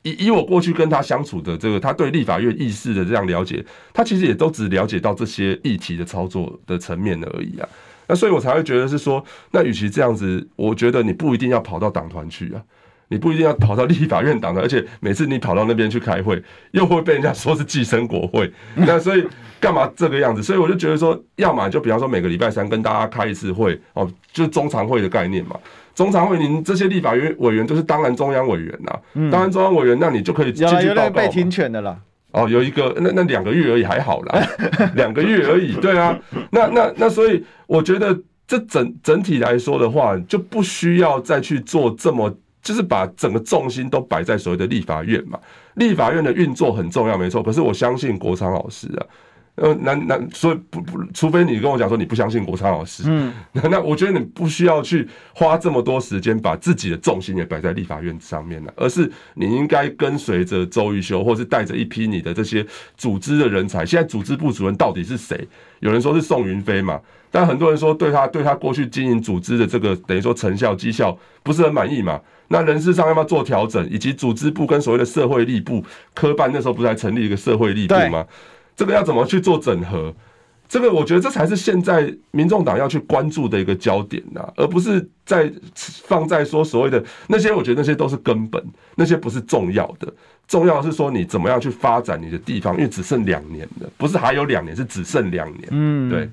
[SPEAKER 2] 以以我过去跟他相处的这个，他对立法院议事的这样了解，他其实也都只了解到这些议题的操作的层面而已啊。那所以我才会觉得是说，那与其这样子，我觉得你不一定要跑到党团去啊，你不一定要跑到立法院党团，而且每次你跑到那边去开会，又会被人家说是寄生国会。那所以干嘛这个样子？所以我就觉得说，要么就比方说每个礼拜三跟大家开一次会哦，就是中常会的概念嘛。中常会，您这些立法院委员都是当然中央委员呐，嗯、当然中央委员，那你就可以进去报告。
[SPEAKER 1] 被停权的了。
[SPEAKER 2] 哦，有一个，那那两个月而已，还好啦，[laughs] 两个月而已。对啊，那那那，所以我觉得这整整体来说的话，就不需要再去做这么，就是把整个重心都摆在所谓的立法院嘛。立法院的运作很重要，没错。可是我相信国昌老师啊。呃，那那所以不不，除非你跟我讲说你不相信国昌老师，[laughs] 嗯，那我觉得你不需要去花这么多时间把自己的重心也摆在立法院上面了，而是你应该跟随着周玉修，或是带着一批你的这些组织的人才。现在组织部主任到底是谁？有人说是宋云飞嘛，但很多人说对他对他过去经营组织的这个等于说成效绩效不是很满意嘛。那人事上要不要做调整？以及组织部跟所谓的社会力部科办那时候不是还成立一个社会力部吗？这个要怎么去做整合？这个我觉得这才是现在民众党要去关注的一个焦点呐，而不是在放在说所谓的那些，我觉得那些都是根本，那些不是重要的。重要的是说你怎么样去发展你的地方，因为只剩两年了，不是还有两年，是只剩两年。嗯，对。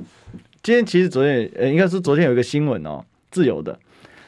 [SPEAKER 1] 今天其实昨天呃，应该是昨天有一个新闻哦，自由的，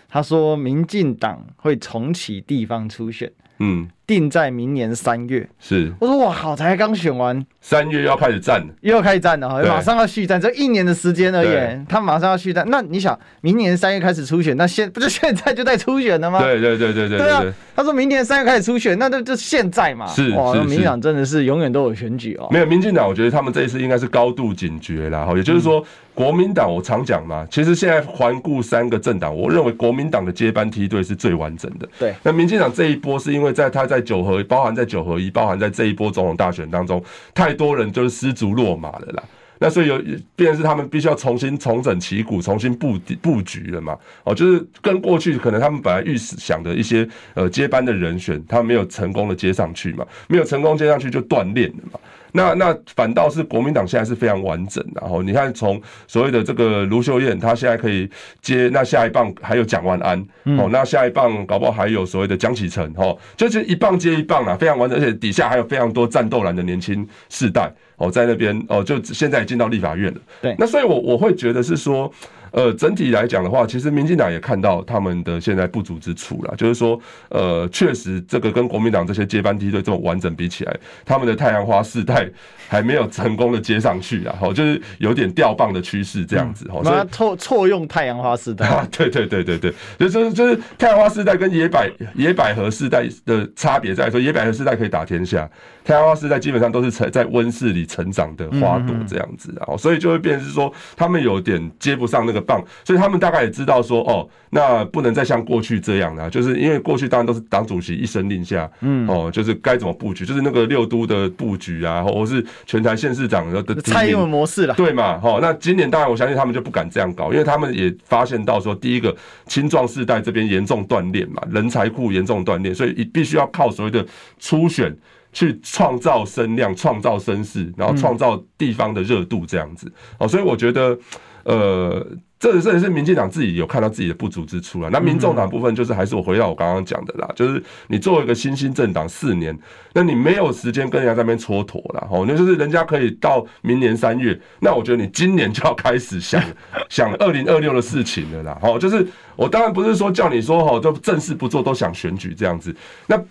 [SPEAKER 1] 他说民进党会重启地方初选。嗯。定在明年三月，
[SPEAKER 2] 是
[SPEAKER 1] 我说哇，好，才刚选完，
[SPEAKER 2] 三月要开始战，
[SPEAKER 1] 又要开始战了，马上要续战，这一年的时间而已，他马上要续战。那你想，明年三月开始初选，那现不就现在就在初选了吗？
[SPEAKER 2] 对对对对对，
[SPEAKER 1] 对啊。他说明年三月开始初选，那就就现在嘛。
[SPEAKER 2] 是
[SPEAKER 1] 哇，民进党真的是永远都有选举哦。
[SPEAKER 2] 没有民进党，我觉得他们这一次应该是高度警觉啦。哈，也就是说，国民党我常讲嘛，其实现在环顾三个政党，我认为国民党的接班梯队是最完整的。对，那民进党这一波是因为在他在九合包含在。九合一包含在这一波总统大选当中，太多人就是失足落马了啦。那所以有，变是他们必须要重新重整旗鼓，重新布布局了嘛。哦，就是跟过去可能他们本来预想的一些呃接班的人选，他们没有成功的接上去嘛，没有成功接上去就断链了嘛。那那反倒是国民党现在是非常完整，然后你看从所谓的这个卢秀燕，她现在可以接，那下一棒还有蒋万安，哦，那下一棒搞不好还有所谓的江启臣，哦，就是一棒接一棒啊，非常完整，而且底下还有非常多战斗蓝的年轻世代，哦，在那边哦，就现在进到立法院了，对，那所以我我会觉得是说。呃，整体来讲的话，其实民进党也看到他们的现在不足之处了，就是说，呃，确实这个跟国民党这些接班梯队这么完整比起来，他们的太阳花世代还没有成功的接上去啊，好，就是有点掉棒的趋势这样子，哈、嗯，
[SPEAKER 1] 所以错错用太阳花世代，
[SPEAKER 2] 啊、对对对对对，就是就是太阳花世代跟野百野百合世代的差别在说，野百合世代可以打天下。太阳花世代基本上都是成在温室里成长的花朵这样子，然后所以就会变成是说他们有点接不上那个棒，所以他们大概也知道说哦，那不能再像过去这样了，就是因为过去当然都是党主席一声令下，嗯，哦，就是该怎么布局，就是那个六都的布局啊，或是全台县市长的
[SPEAKER 1] 蔡英文模式了，
[SPEAKER 2] 对嘛？哦，那今年当然我相信他们就不敢这样搞，因为他们也发现到说，第一个青壮世代这边严重断裂嘛，人才库严重断裂，所以必须要靠所谓的初选。去创造声量，创造声势，然后创造地方的热度，这样子哦，所以我觉得，呃。这这也是民进党自己有看到自己的不足之处了。那民众党部分就是还是我回到我刚刚讲的啦，就是你作为一个新兴政党四年，那你没有时间跟人家在那边蹉跎了哦。那就是人家可以到明年三月，那我觉得你今年就要开始想想二零二六的事情了啦。哦，就是我当然不是说叫你说哈，就正事不做都想选举这样子。那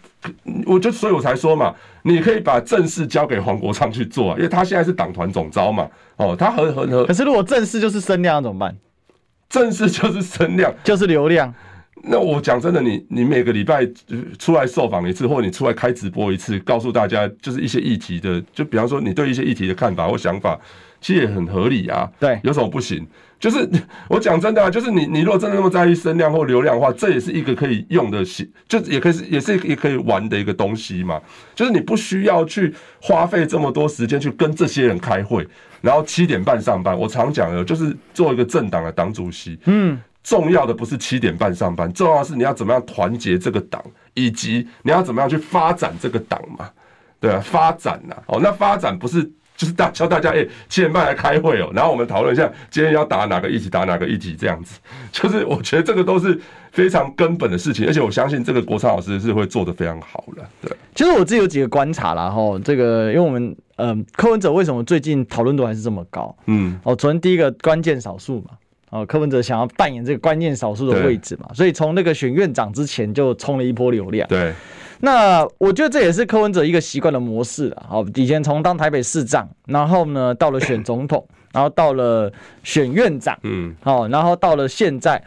[SPEAKER 2] 我就所以我才说嘛，你可以把正事交给黄国昌去做啊，因为他现在是党团总召嘛。哦，他很很很。
[SPEAKER 1] 可是如果正事就是声量怎么办？
[SPEAKER 2] 正事就是声量，
[SPEAKER 1] 就是流量。
[SPEAKER 2] 那我讲真的，你你每个礼拜出来受访一次，或者你出来开直播一次，告诉大家就是一些议题的，就比方说你对一些议题的看法或想法，其实也很合理啊。
[SPEAKER 1] 对，
[SPEAKER 2] 有什么不行？就是 [laughs] 我讲真的啊，就是你你如果真的那么在意声量或流量的话，这也是一个可以用的，就也可以也是也可以玩的一个东西嘛。就是你不需要去花费这么多时间去跟这些人开会。然后七点半上班，我常讲的，就是做一个政党的党主席。嗯，重要的不是七点半上班，重要的是你要怎么样团结这个党，以及你要怎么样去发展这个党嘛？对啊，发展呐、啊，哦，那发展不是就是大教大家，哎，七点半来开会哦，然后我们讨论一下今天要打哪个议题，打哪个议题这样子，就是我觉得这个都是非常根本的事情，而且我相信这个国昌老师是会做的非常好的。对，
[SPEAKER 1] 其实我自己有几个观察啦，哈，这个因为我们。嗯，柯文哲为什么最近讨论度还是这么高？嗯，哦，首先第一个关键少数嘛，哦，柯文哲想要扮演这个关键少数的位置嘛，所以从那个选院长之前就冲了一波流量。
[SPEAKER 2] 对，
[SPEAKER 1] 那我觉得这也是柯文哲一个习惯的模式了。好，以前从当台北市长，然后呢到了选总统，然后到了选院长，嗯，好，然后到了现在。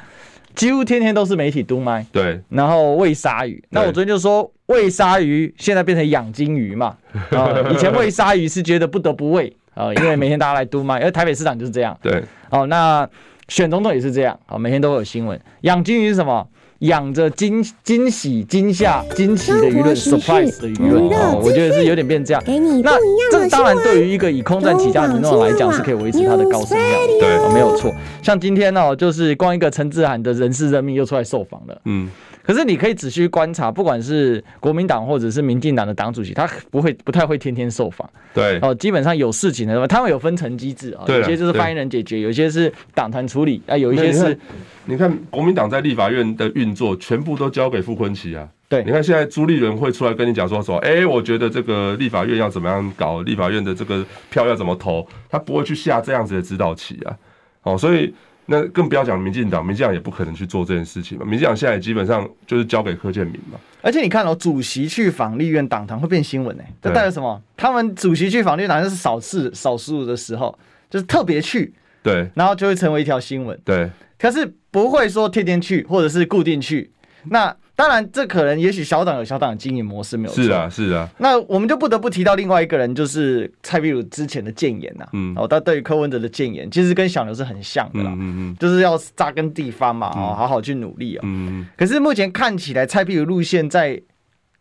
[SPEAKER 1] 几乎天天都是媒体督麦，
[SPEAKER 2] 对，然
[SPEAKER 1] 后喂鲨鱼。那我昨天就说喂鲨鱼，现在变成养金鱼嘛。[laughs] 啊，以前喂鲨鱼是觉得不得不喂啊，因为每天大家来督麦，因为台北市长就是这样。
[SPEAKER 2] 对，
[SPEAKER 1] 哦，那选总统也是这样，啊，每天都会有新闻。养金鱼是什么？养着惊惊喜、惊吓、惊奇的舆论，surprise 的舆论哦，我觉得是有点变这样。那这当然对于一个以空战起家的民众来讲，是可以维持他的高声量，对，没有错。像今天呢，就是光一个陈志涵的人事任命又出来受访了，嗯。可是你可以仔细观察，不管是国民党或者是民进党的党主席，他不会不太会天天受访。
[SPEAKER 2] 对
[SPEAKER 1] 哦，基本上有事情的话，他们有分层机制啊，有些就是发言人解决，有些是党团处理啊，有一些是。
[SPEAKER 2] 你看国民党在立法院的运作，全部都交给傅昆萁啊。
[SPEAKER 1] 对，
[SPEAKER 2] 你看现在朱立伦会出来跟你讲说说，哎，我觉得这个立法院要怎么样搞，立法院的这个票要怎么投，他不会去下这样子的指导棋啊。哦，所以。那更不要讲民进党，民进党也不可能去做这件事情嘛。民进党现在基本上就是交给柯建明嘛。
[SPEAKER 1] 而且你看哦，主席去访立院党团会变新闻呢，这代表什么？他们主席去访立院党团是少次少数的时候，就是特别去，
[SPEAKER 2] 对，
[SPEAKER 1] 然后就会成为一条新闻，
[SPEAKER 2] 对。
[SPEAKER 1] 可是不会说天天去，或者是固定去，那。当然，这可能也许小党有小党的经营模式没有错。
[SPEAKER 2] 是啊，是啊。
[SPEAKER 1] 那我们就不得不提到另外一个人，就是蔡壁如之前的谏言呐、啊。嗯。哦，他对于柯文哲的谏言，其实跟小牛是很像的啦。嗯嗯，嗯就是要扎根地方嘛，哦，好好去努力哦。嗯嗯。可是目前看起来，蔡壁如路线在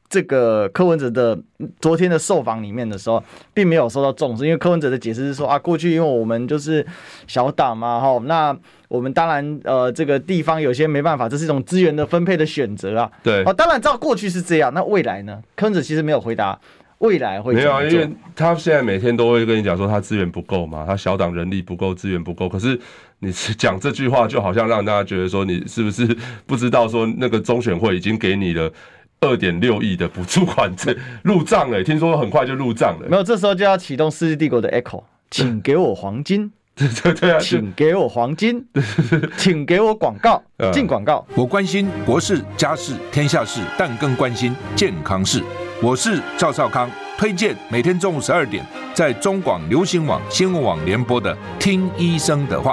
[SPEAKER 1] 这个柯文哲的昨天的受访里面的时候，并没有受到重视，因为柯文哲的解释是说啊，过去因为我们就是小党嘛，哈，那。我们当然，呃，这个地方有些没办法，这是一种资源的分配的选择啊。
[SPEAKER 2] 对，
[SPEAKER 1] 哦，当然，照过去是这样，那未来呢？柯文哲其实没有回答未来会。没有啊，
[SPEAKER 2] 因为他现在每天都会跟你讲说他资源不够嘛，他小党人力不够，资源不够。可是你讲这句话，就好像让大家觉得说你是不是不知道说那个中选会已经给你了二点六亿的补助款，这 [laughs] 入账了，听说很快就入账了。
[SPEAKER 1] 没有，这时候就要启动世纪帝国的 Echo，请给我黄金。[laughs]
[SPEAKER 2] 对对对啊，
[SPEAKER 1] 请给我黄金，[laughs] 请给我广告，进广告。
[SPEAKER 5] 我关心国事、家事、天下事，但更关心健康事。我是赵少康，推荐每天中午十二点在中广流行网、新闻网联播的《听医生的话》。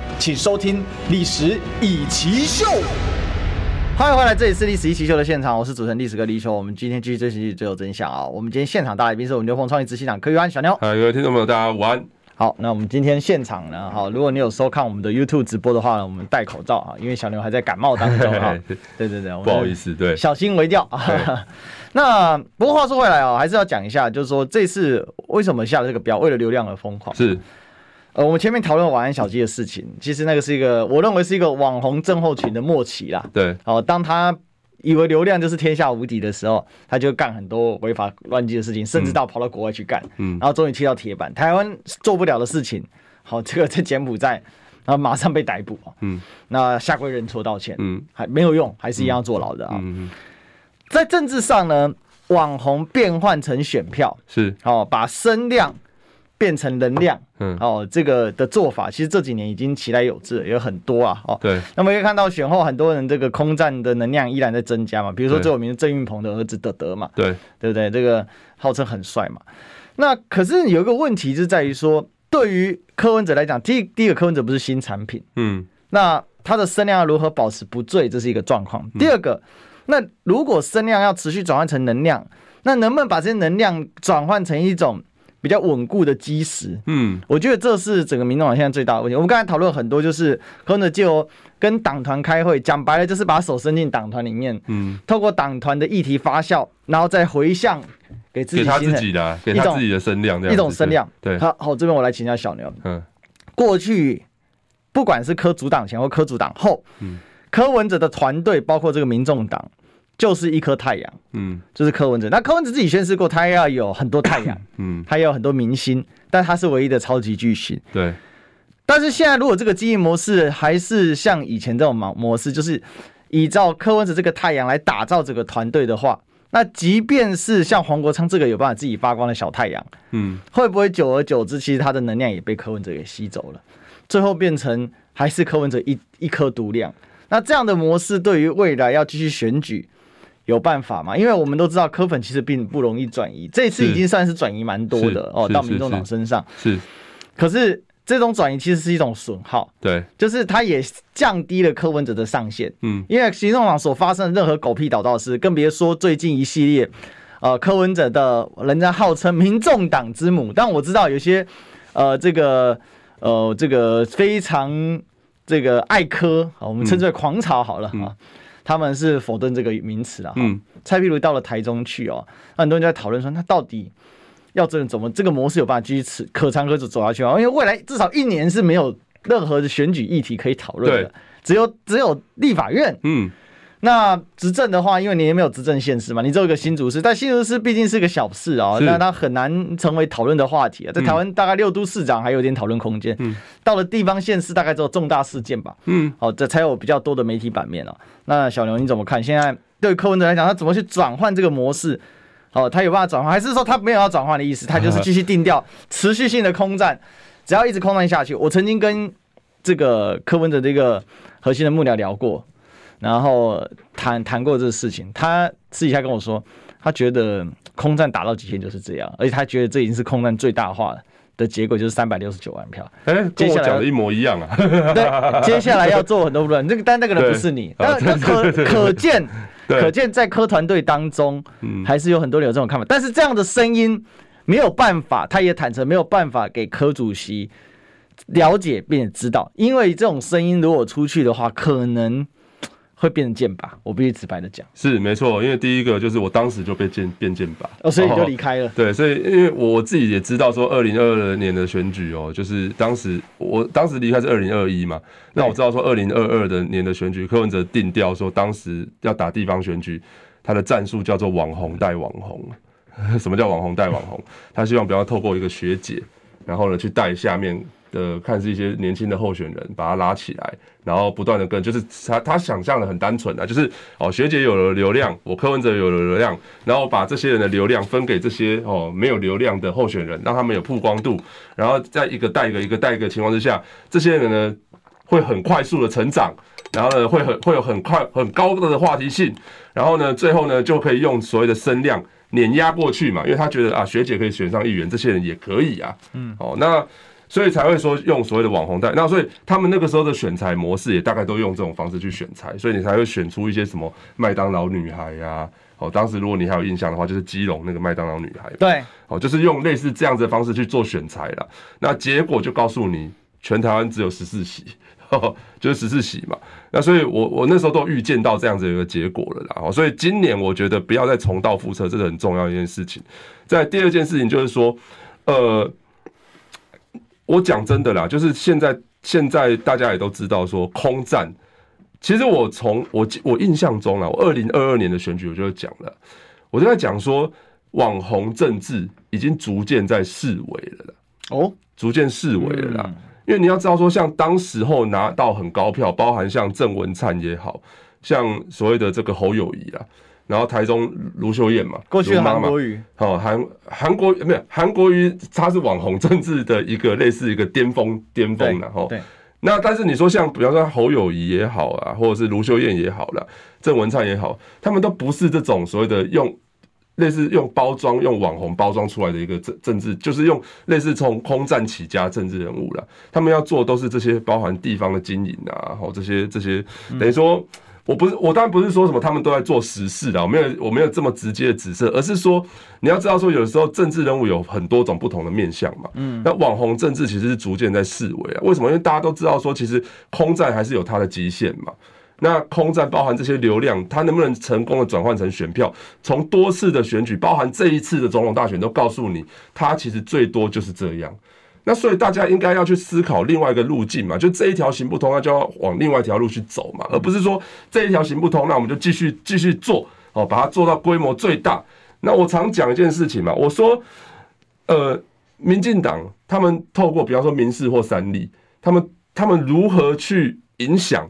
[SPEAKER 4] 请收听《历史以奇秀》。
[SPEAKER 1] 欢迎回来，这里是历史易起秀的现场，我是主持人历史哥李修。我们今天继续追寻最有真相啊！我们今天现场大来宾是我们牛棚创意执行长柯玉安小牛。
[SPEAKER 2] 嗨，各位听众朋友，大家午安。
[SPEAKER 1] 好，那我们今天现场呢，好，如果你有收看我们的 YouTube 直播的话呢，我们戴口罩啊，因为小牛还在感冒当中啊。对 [laughs] 对对，
[SPEAKER 2] 不好意思，对，
[SPEAKER 1] 小心为调啊。[laughs] 那不过话说回来啊，还是要讲一下，就是说这次为什么下了这个标，为了流量而疯狂
[SPEAKER 2] 是。
[SPEAKER 1] 呃，我们前面讨论晚安小鸡的事情，其实那个是一个我认为是一个网红症候群的末期啦。
[SPEAKER 2] 对，
[SPEAKER 1] 哦，当他以为流量就是天下无敌的时候，他就干很多违法乱纪的事情，甚至到跑到国外去干。嗯，然后终于踢到铁板，台湾做不了的事情，好，这个在柬埔寨，然后马上被逮捕。嗯，那下跪认错道歉，嗯，还没有用，还是一样坐牢的啊。嗯，在政治上呢，网红变换成选票
[SPEAKER 2] 是，
[SPEAKER 1] 好，把声量。变成能量，嗯，哦，这个的做法其实这几年已经其来有自，也有很多啊，哦，
[SPEAKER 2] 对。
[SPEAKER 1] 那么可以看到选后很多人这个空战的能量依然在增加嘛，比如说最有名的郑运鹏的儿子德德嘛，
[SPEAKER 2] 对，
[SPEAKER 1] 对不对？这个号称很帅嘛。那可是有一个问题就在于说，对于柯文哲来讲，第第一个柯文哲不是新产品，嗯，那他的声量要如何保持不坠，这是一个状况。第二个，那如果声量要持续转换成能量，那能不能把这些能量转换成一种？比较稳固的基石，嗯，我觉得这是整个民众党现在最大的问题。我们刚才讨论很多，就是柯文哲就跟党团开会，讲白了就是把手伸进党团里面，嗯，透过党团的议题发酵，然后再回向给自己，给他
[SPEAKER 2] 自己的，给他自己的声量，
[SPEAKER 1] 一种声量。
[SPEAKER 2] 对，
[SPEAKER 1] 好，好，这边我来请教小牛，嗯，过去不管是柯主党前或柯主党后，嗯，柯文哲的团队包括这个民众党。就是一颗太阳，嗯，就是柯文哲。那柯文哲自己宣示过，他要有很多太阳，[coughs] 嗯，他要有很多明星，但他是唯一的超级巨星。
[SPEAKER 2] 对。
[SPEAKER 1] 但是现在，如果这个经营模式还是像以前这种模模式，就是依照柯文哲这个太阳来打造这个团队的话，那即便是像黄国昌这个有办法自己发光的小太阳，嗯，会不会久而久之，其实他的能量也被柯文哲给吸走了，最后变成还是柯文哲一一颗独亮？那这样的模式对于未来要继续选举？有办法吗？因为我们都知道柯粉其实并不容易转移，这次已经算是转移蛮多的哦，到民众党身上
[SPEAKER 2] 是。
[SPEAKER 1] 可是这种转移其实是一种损耗，
[SPEAKER 2] 对，
[SPEAKER 1] 就是它也降低了柯文哲的上限。嗯，因为民众党所发生的任何狗屁倒道事，更别说最近一系列呃柯文哲的，人家号称民众党之母，但我知道有些呃这个呃这个非常这个爱柯，我们称之为狂潮好了啊。嗯他们是否定这个名词啊？嗯，蔡壁如到了台中去哦，很多人就在讨论说，他到底要这怎么这个模式有办法继续持可长可久走下去啊？因为未来至少一年是没有任何的选举议题可以讨论的，只有只有立法院。嗯。那执政的话，因为你也没有执政县市嘛，你只有一个新竹市，但新竹市毕竟是个小市啊、喔，那它很难成为讨论的话题啊。在台湾，大概六都市长还有点讨论空间，嗯，到了地方县市，大概只有重大事件吧，嗯，好，这才有比较多的媒体版面哦、喔。那小牛你怎么看？现在对柯文哲来讲，他怎么去转换这个模式？哦，他有办法转换，还是说他没有要转换的意思？他就是继续定调，持续性的空战，只要一直空战下去。我曾经跟这个柯文哲这个核心的幕僚聊过。然后谈谈过这个事情，他私底下跟我说，他觉得空战打到极限就是这样，而且他觉得这已经是空战最大化的结果，就是三百六十九万票。哎，
[SPEAKER 2] 跟我讲的一模一样啊。
[SPEAKER 1] 对，接下来要做很多论，[laughs] 那个但那个人不是你，但那可可见，可见在科团队当中，还是有很多人有这种看法。但是这样的声音没有办法，他也坦诚没有办法给科主席了解并且知道，因为这种声音如果出去的话，可能。会变成剑拔，我必须直白的讲，
[SPEAKER 2] 是没错，因为第一个就是我当时就被剑变剑拔，
[SPEAKER 1] 哦，所以你就离开了，
[SPEAKER 2] 对，所以因为我自己也知道说，二零二二年的选举哦，就是当时我当时离开是二零二一嘛，那我知道说二零二二的年的选举，柯文哲定调说当时要打地方选举，他的战术叫做网红带网红，[laughs] 什么叫网红带网红？他希望不要透过一个学姐，然后呢去带下面。的看是一些年轻的候选人，把他拉起来，然后不断的跟，就是他他想象的很单纯啊，就是哦学姐有了流量，我柯文哲有了流量，然后把这些人的流量分给这些哦没有流量的候选人，让他们有曝光度，然后在一个带一个一个带一个情况之下，这些人呢会很快速的成长，然后呢会很会有很快很高的话题性，然后呢最后呢就可以用所谓的声量碾压过去嘛，因为他觉得啊学姐可以选上议员，这些人也可以啊，嗯，哦那。所以才会说用所谓的网红带，那所以他们那个时候的选材模式也大概都用这种方式去选材，所以你才会选出一些什么麦当劳女孩呀，哦，当时如果你还有印象的话，就是基隆那个麦当劳女孩，
[SPEAKER 1] 对，
[SPEAKER 2] 哦，就是用类似这样子的方式去做选材了，那结果就告诉你，全台湾只有十四席，[laughs] 就是十四席嘛，那所以我我那时候都预见到这样子一个结果了啦，哦所以今年我觉得不要再重蹈覆辙，这是很重要一件事情。在第二件事情就是说，呃。我讲真的啦，就是现在现在大家也都知道说空战，其实我从我我印象中啦，我二零二二年的选举我就讲了，我就在讲说网红政治已经逐渐在式微了啦，哦，逐渐式微了啦，因为你要知道说，像当时候拿到很高票，包含像郑文灿也好，像所谓的这个侯友宜啦。然后台中卢秀燕嘛，
[SPEAKER 1] 过去韩国瑜，
[SPEAKER 2] 好韩韩国没有韩国瑜，他是网红政治的一个类似一个巅峰巅峰然后对，那但是你说像比方说侯友谊也好啊，或者是卢秀燕也好了，郑文灿也好，他们都不是这种所谓的用类似用包装用网红包装出来的一个政政治，就是用类似从空战起家政治人物了，他们要做都是这些包含地方的经营啊，然后这些这些等于说。我不是，我当然不是说什么他们都在做实事的，我没有，我没有这么直接的指涉，而是说你要知道说，有时候政治人物有很多种不同的面向嘛。嗯，那网红政治其实是逐渐在式微啊。为什么？因为大家都知道说，其实空战还是有它的极限嘛。那空战包含这些流量，它能不能成功的转换成选票？从多次的选举，包含这一次的总统大选，都告诉你，它其实最多就是这样。那所以大家应该要去思考另外一个路径嘛，就这一条行不通，那就要往另外一条路去走嘛，而不是说这一条行不通，那我们就继续继续做哦，把它做到规模最大。那我常讲一件事情嘛，我说，呃，民进党他们透过比方说民视或三立，他们他们如何去影响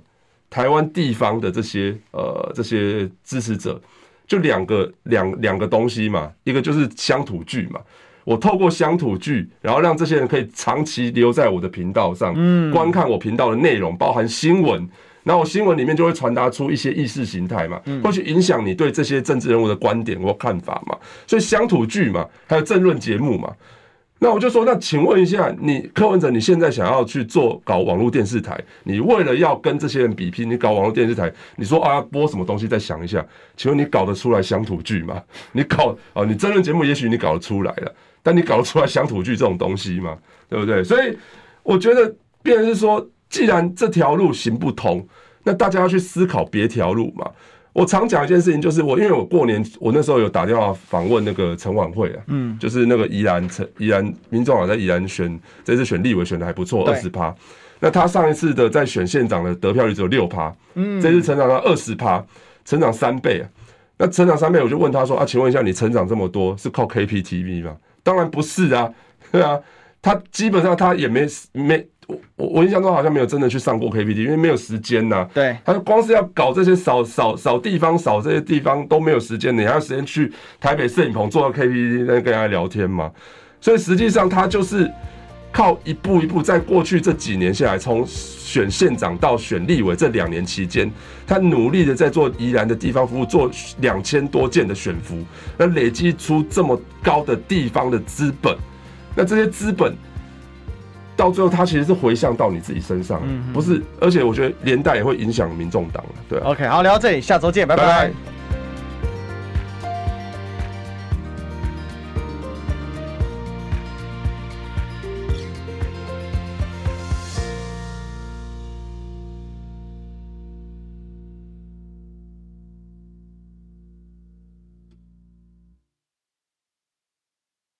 [SPEAKER 2] 台湾地方的这些呃这些支持者，就两个两两个东西嘛，一个就是乡土剧嘛。我透过乡土剧，然后让这些人可以长期留在我的频道上，嗯观看我频道的内容，包含新闻。然后我新闻里面就会传达出一些意识形态嘛，会去影响你对这些政治人物的观点或看法嘛。所以乡土剧嘛，还有政论节目嘛。那我就说，那请问一下，你柯文哲，你现在想要去做搞网络电视台，你为了要跟这些人比拼，你搞网络电视台，你说啊播什么东西？再想一下，请问你搞得出来乡土剧吗？你搞啊，你政论节目也许你搞得出来了。但你搞得出来乡土剧这种东西吗？对不对？所以我觉得，变成是说，既然这条路行不通，那大家要去思考别条路嘛。我常讲一件事情，就是我因为我过年，我那时候有打电话访问那个陈婉慧啊，嗯，就是那个宜兰陈宜兰民众党在宜兰选这次选立委选的还不错，二十趴。那他上一次的在选县长的得票率只有六趴，嗯，这次成长到二十趴，成长三倍啊。那成长三倍，我就问他说啊，请问一下，你成长这么多是靠 KPTV 吗？当然不是啊，对啊，他基本上他也没没我我印象中好像没有真的去上过 KPT，因为没有时间呐。对，他光是要搞这些扫扫扫地方扫这些地方都没有时间，你还有时间去台北摄影棚做到 KPT 那跟人家聊天嘛？所以实际上他就是靠一步一步，在过去这几年下来，从选县长到选立委这两年期间，他努力的在做宜兰的地方服务，做两千多件的选服，那累积出这么高的地方的资本，那这些资本到最后，他其实是回向到你自己身上，不是？而且我觉得连带也会影响民众党。对，OK，
[SPEAKER 1] 好，聊到这里，下周见，拜拜。拜拜。